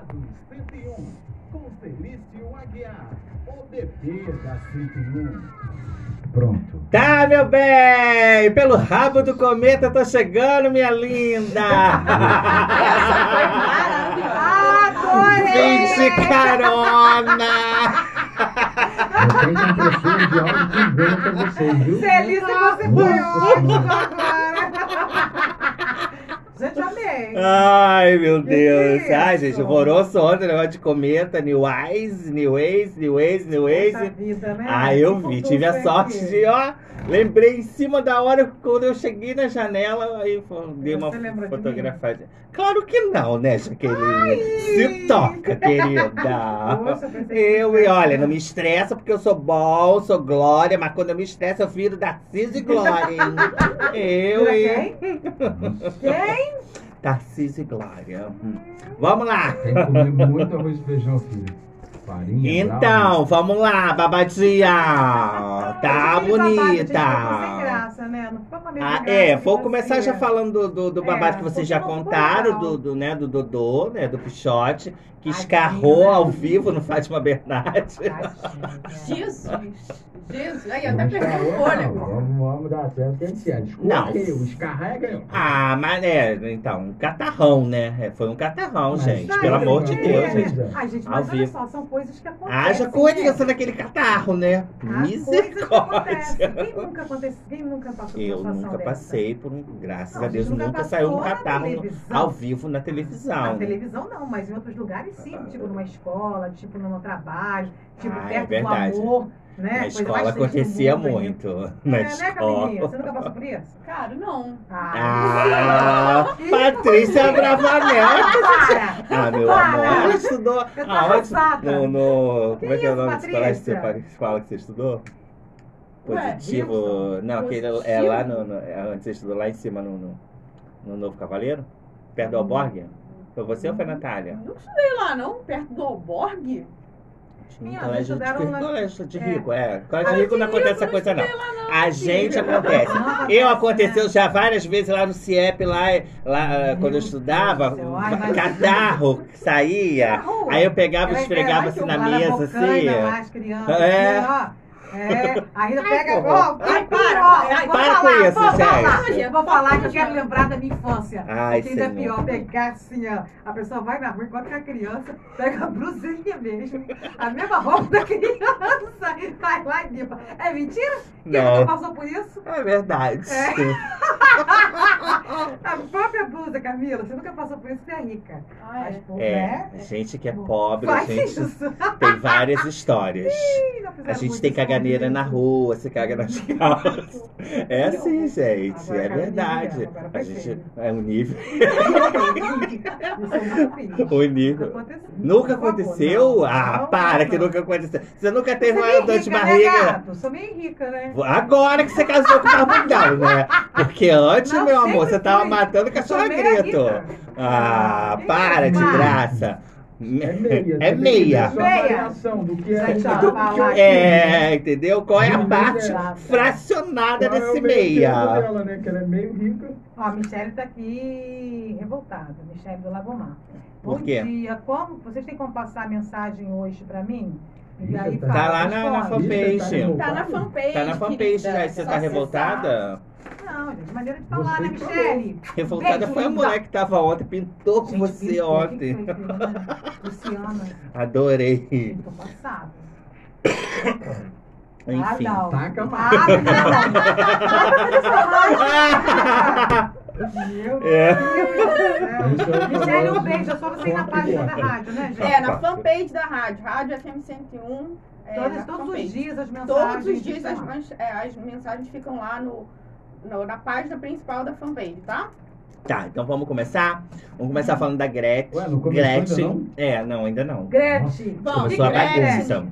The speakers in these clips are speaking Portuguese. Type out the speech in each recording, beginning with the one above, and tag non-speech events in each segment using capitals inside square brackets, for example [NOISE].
Dourados 101, com Felício Aguiar, o bebê da 101. Pronto. Tá, meu bem! Pelo rabo do cometa tô chegando, minha linda! Adorei! Vem de carona! Eu tenho um professor de áudio que veio pra vocês, viu? Celista, você foi ótimo. Gente, amei. Ai, meu Deus! isso? Ai, gente, horroroso ontem, negócio de cometa, New Eyes, New Ways, New Ways, New Ways. Vida, né? Ah, eu vi, tive a sorte querer. de, ó, lembrei em cima da hora quando eu cheguei na janela, aí dei uma fotografada. Claro que não, né, Jaqueline? Se toca, querida. Poxa, eu e olha, não me estressa porque eu sou bom, sou glória, mas quando eu me estresso eu viro Tarcísio e Glória, hein? Eu, Vira hein? quem? Quem? Tarcísio e Glória. Vamos lá. Tem que comer muito arroz e feijão, filho. Farinha, Então, vamos lá, babadinha. Tá bonita. sem graça, né? Ah, é, vou começar você. já falando do, do, do É, babado que vocês já contaram, legal. do, do, né, do Dodô, né, do Pichote, que Tadinho, escarrou né? ao vivo no Fátima Bernardes. Tadinho, [LAUGHS] Jesus! Jesus! Aí, eu até perdi escarrou, o não. fôlego. Vamos, vamos dar certo que a gente é. Não. Escorreio, escarrega. Ah, mas é, então, um catarrão, né? É, Foi um catarrão, Mas gente. Ai, Pelo amor de Deus, é. gente. Ai, gente, Ao mas olha vivo. só, são coisas que acontecem. Haja né? coisa naquele catarro, né? Misericórdia. Quem nunca aconteceu? Quem nunca passou por uma Eu situação nunca dessa? passei por um. Graças Não, a Deus, nunca nunca saiu um catarro ao vivo na televisão. Na televisão não, mas em outros lugares sim, tipo numa escola, tipo no trabalho, tipo Ah, é perto do verdade. amor, né? Na escola do acontecia mundo, muito. hein? Na é, né, escola. Camilinha? Você nunca passou por isso? Cara, não. Ah, Ih, [LAUGHS] Patrícia Bravanel. Para! Ah, meu Para! amor, ela estudou Eu tô aonde? arrasada. No, no, como é que é o nome Patrícia? fala- escola que você estudou? Ué, Positivo. Wilson? não, aquele é lá no, no. é onde você estudou lá em cima no, no, no Novo Cavaleiro? Perto do Alborg? Foi você ou foi a Natália? Não estudei lá, não. Perto do Alborg. Tinha um colégio de, estudaram na- colégio de É. rico, é. Colégio Ah, de rico não acontece rico, essa coisa, não. lá. A gente acontece. Eu aconteceu né? já várias vezes lá no CIEP, lá, lá Meu quando eu estudava. Ai, catarro que saía. Aí eu pegava e esfregava assim na lá mesa, assim. lá, as crianças, É. É, ainda pega. que horror. ai, para, ai, vou para falar, com isso, vou gente. falar, vou falar que eu quero lembrar da minha infância. Ai, Porque ainda é pior pegar assim, ó. A pessoa vai na rua, encontra a criança, pega a blusinha mesmo, a mesma roupa da criança, vai lá e limpa. É mentira? Quem Não. nunca passou por isso? É verdade. É. [LAUGHS] A própria blusa, Camila, você nunca passou por isso, você é rica. Ah, Mas, é. pô, É, né? gente que é pobre, Faz gente isso. tem várias histórias. [LAUGHS] Ih, A gente tem isso caganeira comigo. na rua, se caga nas [LAUGHS] calças. É assim, gente, é verdade. A gente é um nível. [LAUGHS] Isso eu nunca fiz. O nível. Aconteceu. Nunca aconteceu? Ah, para, que nunca aconteceu. Você nunca teve é uma dor de né, barriga? Sou meio rica, né? Agora que você casou com o barbudão, [LAUGHS] né? Porque antes, meu amor, você tava matando cachorro grito. Ah, para de graça. É [LAUGHS] meia. É meia. Meia. do que é. Do que. É, entendeu? Qual é a parte fracionada Qual é desse o meio meia? dela, né? Que ela é meio rica. Ó, a Michelle tá aqui revoltada. Michelle do Lagomar. Por Bom quê? dia. Como, vocês têm como passar a mensagem hoje pra mim? E aí Tá fala, lá na- na fanpage. Tá na fanpage. Tá na fanpage querida. já. Você Só tá revoltada? Não, gente, maneira de falar, Você né, que Michelle? Revoltada foi a mulher que tava ontem, pintou com Gente, você pintou. ontem. Foi, Fernanda? Luciana. Adorei. Tô passada. Enfim. Ah, não. Taca Ah, Meu É. Deus. Michelle, um beijo. É só você ir na página da rádio, né, gente? É, na fanpage da rádio. Rádio FM 101. É, Todos, todos fanpage. os dias as mensagens. Todos os dias as, mans- é, as mensagens ficam lá no, no- na página principal da fanpage, tá? Tá, então vamos começar? Vamos começar falando da Gretchen. Ué, não começou ainda Gretchen. não? É, não, ainda não. Gretchen. Vamos, Começou a Gretchen. bagunça.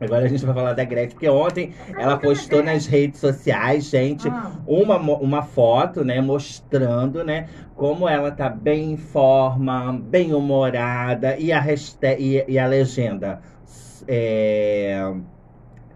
Agora a gente vai falar da Gretchen, porque ontem ela postou nas redes sociais, gente, Ah, uma, uma foto, né, mostrando, né, como ela tá bem em forma, bem humorada, e a, e, e a legenda. É,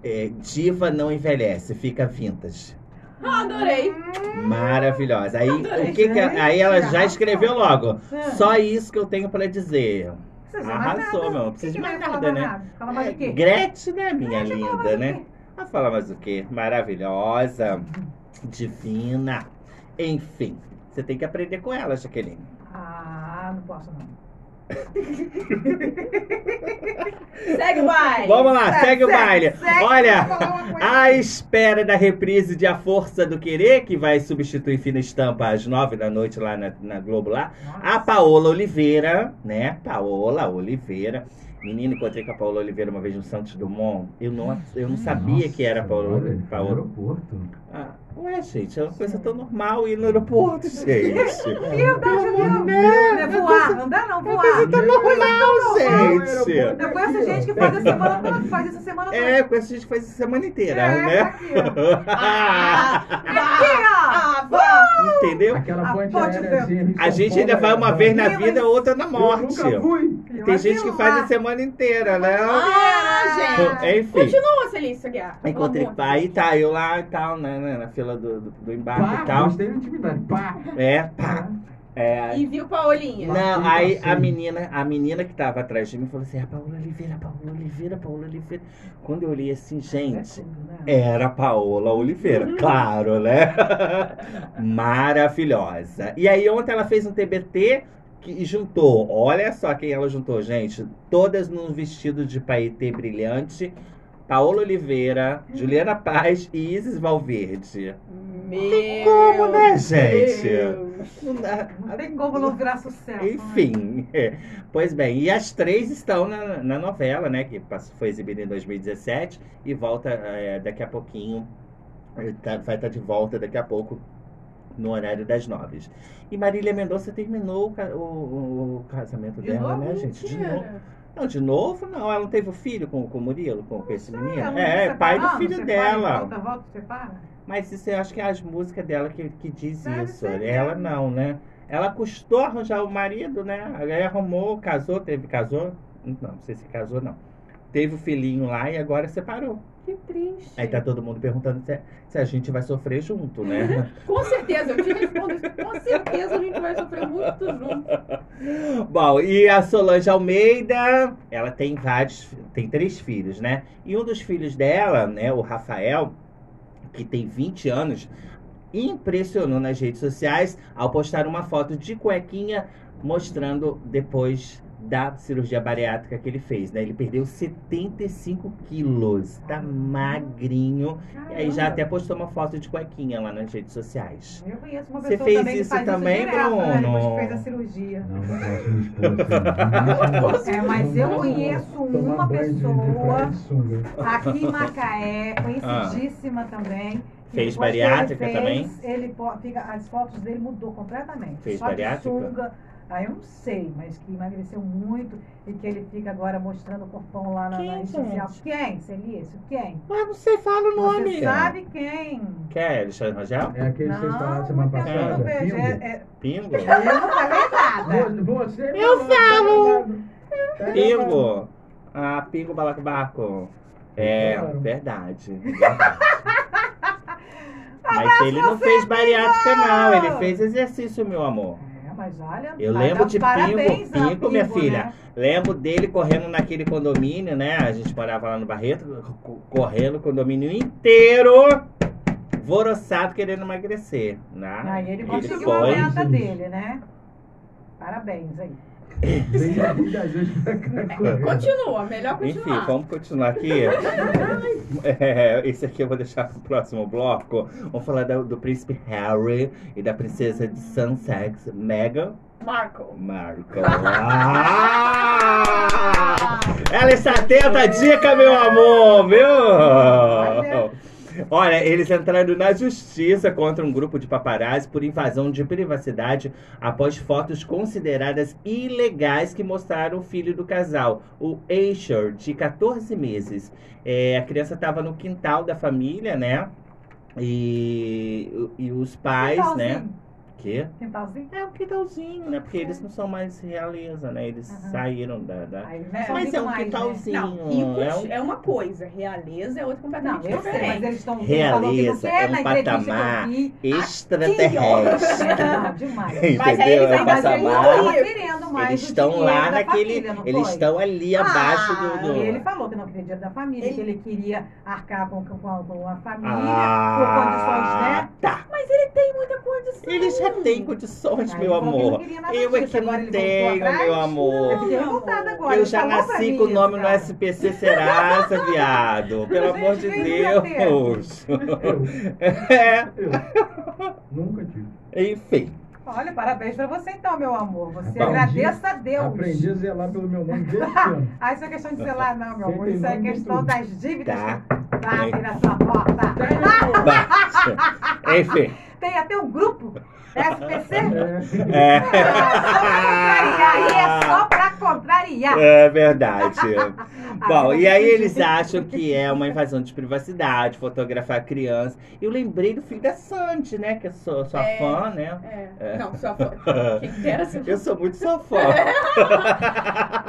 é, diva não envelhece, fica vintage. Ah, adorei. Maravilhosa. Aí, o que que, aí ela já escreveu logo. Ah. Só isso que eu tenho pra dizer. Nada. Arrasou, meu. Não precisa de mais nada, né? nada? Fala mais o quê? Gretchen, né, minha Gretchen, fala linda, né? Vai falar mais o quê? Maravilhosa, divina. Enfim, você tem que aprender com ela, Jaqueline. Ah, não posso não. [LAUGHS] Segue o baile. Vamos lá, segue o baile. segue, Olha, à espera da reprise de A Força do Querer, que vai substituir Fina Estampa às nove da noite lá na, na Globo lá. A Paola Oliveira, né? Paola Oliveira. Menina, encontrei com a Paola Oliveira uma vez no Santos Dumont. Eu não, eu não sabia que era a Paola. No Paola. aeroporto. Ah, ué, gente, é uma coisa tão normal ir no aeroporto, gente. Meu Deus, Pelo meu amor de Deus. Deus. Não é voar, não dá não, voar. coisa tão normal, gente. Eu conheço gente que faz a semana toda, faz isso a semana toda. É, com essa gente que faz a semana inteira, É, né? aqui, ó. [LAUGHS] Ah, Aqui, ó. ah, vá. Entendeu? Aquela A ponte aéreazinha em A gente ainda vai é- uma vez na vida, mas- outra na Eu morte. nunca fui. Tem gente que faz a semana inteira, né? Ah, gente. Enfim. Continua, Celícia Guiar. Encontrei. Aí Deus. tá, eu lá e tal, né, né, na fila do, do, do embarque Pá, e tal. gostei da intimidade. Pá. É, pá. É, E viu Paolinha. Não, aí a menina, a menina que tava atrás de mim falou assim: a Paola Oliveira, Paola Oliveira, Paola Oliveira. Quando eu olhei assim, gente, né? era a Paola Oliveira, claro, né? [LAUGHS] Maravilhosa. E aí ontem ela fez um TBT que juntou, olha só quem ela juntou, gente. Todas num vestido de paetê brilhante. Paola Oliveira, Juliana Paz e Isis Valverde. Meu como, né, gente? Não tem como não virar sucesso. né? Enfim, é. pois bem, e as três estão na, na novela, né? Que foi exibida em 2017 e volta é, daqui a pouquinho, é, tá- vai estar de volta daqui a pouco no horário das nove. E Marília Mendonça terminou o, o- o casamento De dela, novo? né, gente? De novo. Não, de novo, não. Ela não teve o filho com, com o Murilo, com, com esse menino. Ela não É, tá pai do filho separa dela. Volta, volta, separa. Mas isso eu acho que é as músicas dela que, que diz Deve isso. ser Ela mesmo. não, né? Ela custou arranjar o marido, né? Aí arrumou, casou, teve, casou. Não, não sei se casou, não. Teve o filhinho lá e agora separou. Que triste. Aí tá todo mundo perguntando se, se a gente vai sofrer junto, né? [LAUGHS] Com certeza, eu te respondo isso. Com certeza a gente vai sofrer muito junto. Bom, e a Solange Almeida, ela tem vários, tem três filhos, né? E um dos filhos dela, né, o Rafael, que tem 20 anos, impressionou nas redes sociais ao postar uma foto de cuequinha mostrando depois da cirurgia bariátrica que ele fez, né? Ele perdeu 75 quilos, tá magrinho. E aí já até postou uma foto de cuequinha lá nas redes sociais. Eu conheço uma Você pessoa fez também que isso faz também, isso direto, né? Bruno? Depois que fez a cirurgia. Não, não posso me expor assim. [LAUGHS] É, mas eu conheço uma pessoa aqui em Macaé, conhecidíssima também. que Ah. Fez depois que bariátrica ele fez, também? Ele as fotos dele mudou completamente. Fez Só de bariátrica? Ah, eu não sei, mas que emagreceu muito e que ele fica agora mostrando o corpão lá na, Quem, na rede social. Quem, Celício? Quem? Mas você fala o nome. Você sabe quem? Quer, Alexandre Rangel? É aquele que vocês falaram semana passada. não vejo. Pingo. É, é, Pingo? eu não falei nada. Vo- Você Eu falo. Tá. Pingo. Ah, Pingo Balacobaco. É, Claro. verdade. verdade. [LAUGHS] Mas ele não fez bariátrica, não. Ele fez exercício, meu amor. Mas olha. Eu lembro de parabéns Pingo, a Pingo, minha Pingo, filha. né? Lembro dele correndo naquele condomínio, né? A gente morava lá no Barreto, co- correndo o condomínio inteiro, voroçado, querendo emagrecer. Né? Aí ele Ele conseguiu a foi. meta dele, né? Parabéns aí. Gente pra cá. Continua, melhor Enfim, continuar. vamos continuar aqui. [LAUGHS] É, esse aqui eu vou deixar pro próximo bloco. Vamos falar do, do príncipe Harry e da princesa de Sussex, Meghan Marco. Markle. Ah! Ela está atenta à dica, meu amor, viu? Olha, eles entraram na justiça contra um grupo de paparazzi por invasão de privacidade após fotos consideradas ilegais que mostraram o filho do casal, o Asher, de 14 meses. É, a criança estava no quintal da família, né? E, e os pais, né? Quê? Quintalzinho? É um quintalzinho, né? Porque eles não são mais realeza, né? Eles Aham. saíram da. da- Aí eles não são Mas é um mais, né? quintalzinho. Não, ricos é um é uma coisa, realeza é outra Não, completamente eu sei, mas diferente. eles estão Realeza é um na entrevista patamar extraterrestre. [LAUGHS] Não, demais. [LAUGHS] Mas aí Entendeu? eles É um ainda Rico. querendo mais Eles estão lá naquele. família, não eles estão ali abaixo do. do- E ele falou que não queria dinheiro da família, Ele- que ele queria arcar com, com, com a família, Ah, por condições, né? Tá. Tem muita condição. Ele já tem condições, Aí meu ele amor. não nada Eu é que não ele tenho, meu amor. Eu agora. Eu ele já nasci com o nome no. SPC Serasa, [LAUGHS] viado. Pelo Gente, amor de? Deus. Eu, É, eu nunca tive. enfim. Olha, parabéns pra você então, meu amor. Você Aprendi- agradeça a Deus. Aprendi a zelar pelo meu nome desde. [LAUGHS] Ah, isso é questão de zelar, não, meu amor. Isso é questão das dívidas. Tá. Bate na sua porta. Bate. Enfim. Tem até um grupo SPC. É, É. É só pra contrariar. É verdade. [LAUGHS] Bom, e aí eles acham que é uma invasão de privacidade, fotografar criança. Eu lembrei do filho da Sandy, né? Que eu sou sua É. fã, né? É. Não, só foi. [LAUGHS] Quem dera Eu sou muito sua fã. [LAUGHS]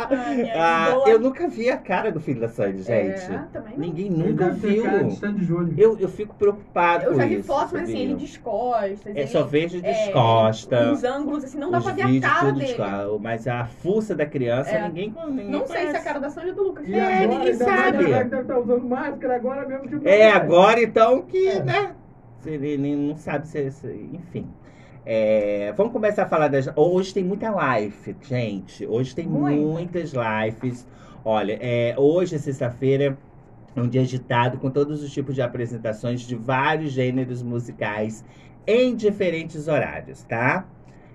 Ai, minha Ah, eu nunca vi a cara do filho da Sandy, gente. É, também não. Ninguém nunca viu. cara de Sandy Júnior. Eu, eu fico preocupado Eu com já vi fotos, mas assim, ele descosta. É, só vejo é, descosta. Uns ângulos assim, não dá os pra ver a cara tudo dele. descosta. Mas a fuça da criança, É. ninguém, ninguém Não sei se é a conhece. cara da Sandra ou do Lucas. E É, agora, ninguém mais sabe. deve estar usando máscara agora mesmo. Tipo, É, agora então que, É. né? Ele nem- não sabe se. se- enfim. É, vamos começar a falar das. Hoje tem muita live, gente. Hoje tem Muita. muitas lives. Olha, é, hoje, sexta-feira, é um dia agitado com todos os tipos de apresentações de vários gêneros musicais em diferentes horários, tá?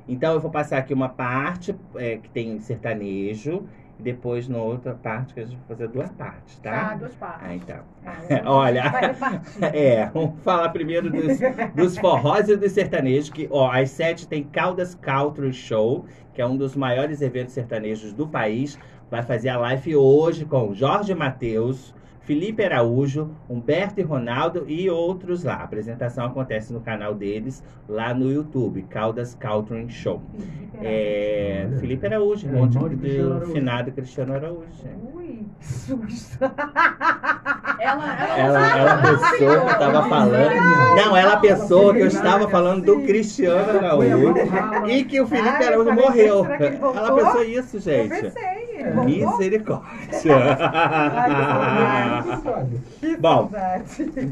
Então eu vou passar aqui uma parte é, que tem sertanejo, e depois na outra parte que a gente vai fazer duas partes, Tá, tá? duas partes. Ah, então. Ah, [LAUGHS] Olha. [LAUGHS] É, vamos falar primeiro dos, dos forrós e dos sertanejos, que ó, às sete tem Caldas Country Show, que é um dos maiores eventos sertanejos do país. Vai fazer a live hoje com Jorge Matheus, Felipe Araújo, Humberto e Ronaldo e outros lá. A apresentação acontece no canal deles, lá no YouTube, Caldas Country Show. É. Felipe Araújo, É, irmão de, irmão de Cristiano Araújo. finado Cristiano Araújo. Ui, que susto. Ela, ela, Ela, ela pensou que eu tava falando. Não, ela pensou que eu estava falando do Cristiano Araújo e que o Felipe eu Araújo morreu. Ela pensou isso, Eu gente. pensei, ele voltou. Misericórdia. [LAUGHS] Bom,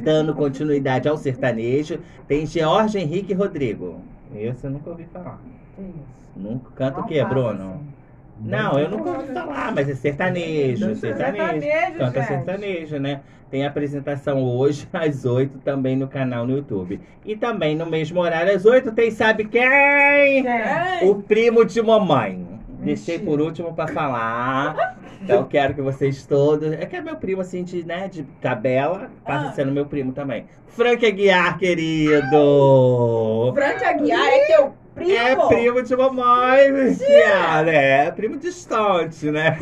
dando continuidade ao sertanejo, tem George Henrique Rodrigo. Esse eu nunca ouvi falar. Isso. Nunca canta o quê, Bruno? assim. Não, eu nunca ouvi falar, mas é sertanejo, sertanejo. Sertanejo, Canta gente. sertanejo, né? Tem apresentação hoje [LAUGHS] às 8 também no canal no YouTube. E também no mesmo horário às 8 tem sabe quem? Quem? O primo de mamãe. Deixei por último pra falar. Então quero que vocês todos. É que é meu primo assim de, né, de tabela, passa Ah. sendo meu primo também. Frank Aguiar, querido. Frank Aguiar é teu primo. É primo de mamãe, Luciana. né? É primo distante, né?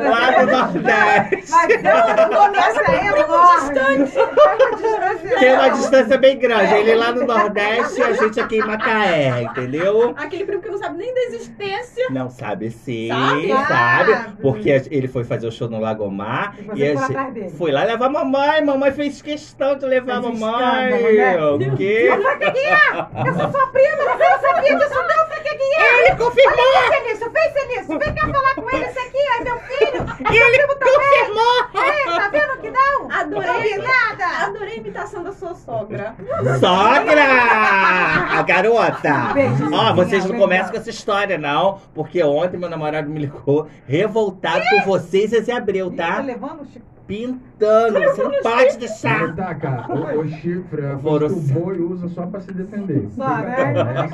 Lá do Nordeste. Mas não começa aí, distante. distante. Tem uma distância bem grande. Ele lá no Nordeste e a gente aqui em Macaé, entendeu? Aquele primo que não sabe nem da existência. Não sabe sim, Sabe? sabe? Porque ele foi fazer o show no Lagomar E e a foi gente foi lá levar a mamãe. Mamãe fez questão de levar a mamãe. escândalo, né? O quê? Eu sou sua prima, você não sabia disso não, Frank Aguiar. Ele confirmou! Felício, vem Felício, vem cá falar com ele, esse aqui é meu filho. Ele confirmou! É, tá vendo que não? Adorei. nada. Adorei a imitação da sua sogra. Sogra! [LAUGHS] A garota! Beijo, Ó, vocês não começam com essa história, não. Porque ontem meu namorado me ligou revoltado com vocês e Zé Abreu, Tá tá? levando o Chico. Pintando. Você não pode deixar. Tá, cara. O, o chifre é o boi usa só pra se defender. Só, né? É.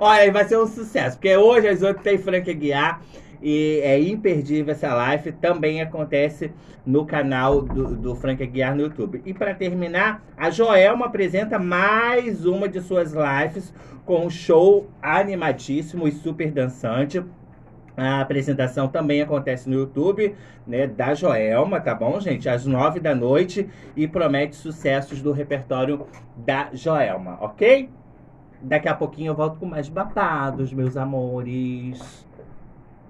Olha, vai ser um sucesso. Porque hoje às 8 tem Frank Aguiar. E é imperdível essa live. Também acontece no canal do, do Frank Aguiar no YouTube. E para terminar, a Joelma apresenta mais uma de suas lives com um show animadíssimo e super dançante. A apresentação também acontece no YouTube, né, da Joelma, tá bom, gente? Às nove da noite e promete sucessos do repertório da Joelma, ok? Daqui a pouquinho eu volto com mais babados, meus amores.